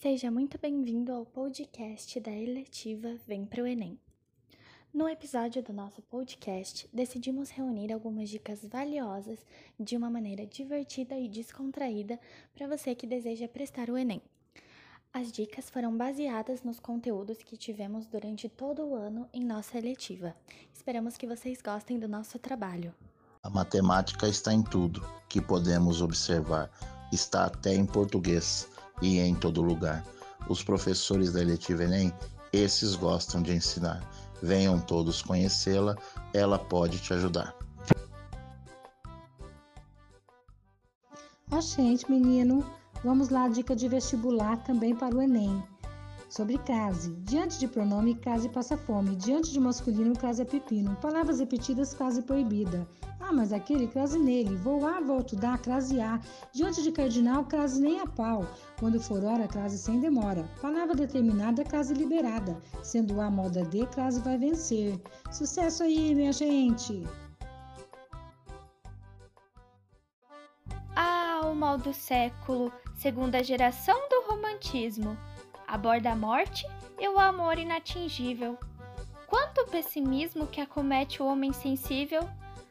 Seja muito bem-vindo ao podcast da eletiva Vem Pro Enem. No episódio do nosso podcast, decidimos reunir algumas dicas valiosas de uma maneira divertida e descontraída para você que deseja prestar o Enem. As dicas foram baseadas nos conteúdos que tivemos durante todo o ano em nossa eletiva. Esperamos que vocês gostem do nosso trabalho. A matemática está em tudo que podemos observar, está até em português e em todo lugar. Os professores da Eletiva Enem, esses gostam de ensinar. Venham todos conhecê-la, ela pode te ajudar. Ó, gente, menino, vamos lá, dica de vestibular também para o Enem. Sobre crase. Diante de pronome, crase passa fome. Diante de masculino, crase é pepino. Palavras repetidas, crase proibida. Ah, mas aquele, crase nele. Vou a, volto dar, crase a. Diante de cardinal, crase nem a pau. Quando for hora, crase sem demora. Palavra determinada, crase liberada. Sendo a moda de, crase vai vencer. Sucesso aí, minha gente! Ah, o mal do século, segunda geração do romantismo aborda a morte e o amor inatingível. Quanto pessimismo que acomete o homem sensível!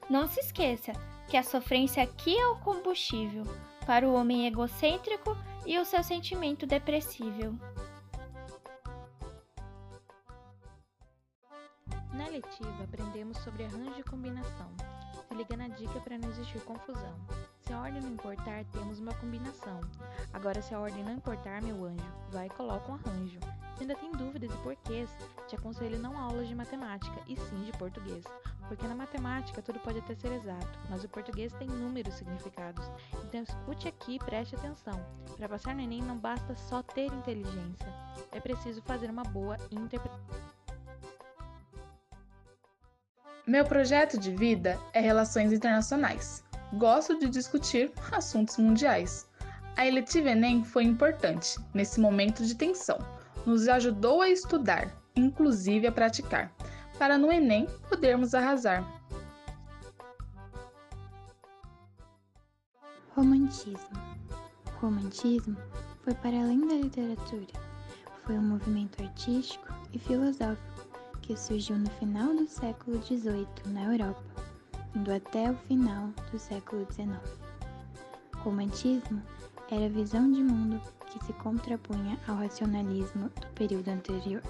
Não se esqueça que a sofrência aqui é o combustível para o homem egocêntrico e o seu sentimento depressível. Na letiva, aprendemos sobre arranjo e combinação. Se liga na dica para não existir confusão. Se a ordem não importar, temos uma combinação. Agora, se a ordem não importar, meu anjo, vai e coloca um arranjo. Se ainda tem dúvidas e porquês, te aconselho não aulas de matemática, e sim de português. Porque na matemática tudo pode até ser exato, mas o português tem inúmeros significados. Então escute aqui e preste atenção. Para passar no Enem não basta só ter inteligência, é preciso fazer uma boa interpretação. Meu projeto de vida é Relações Internacionais gosto de discutir assuntos mundiais. A eletiva Enem foi importante nesse momento de tensão. Nos ajudou a estudar, inclusive a praticar, para no Enem podermos arrasar. Romantismo. O romantismo foi para além da literatura. Foi um movimento artístico e filosófico que surgiu no final do século XVIII na Europa até o final do século XIX. Romantismo era a visão de mundo que se contrapunha ao racionalismo do período anterior.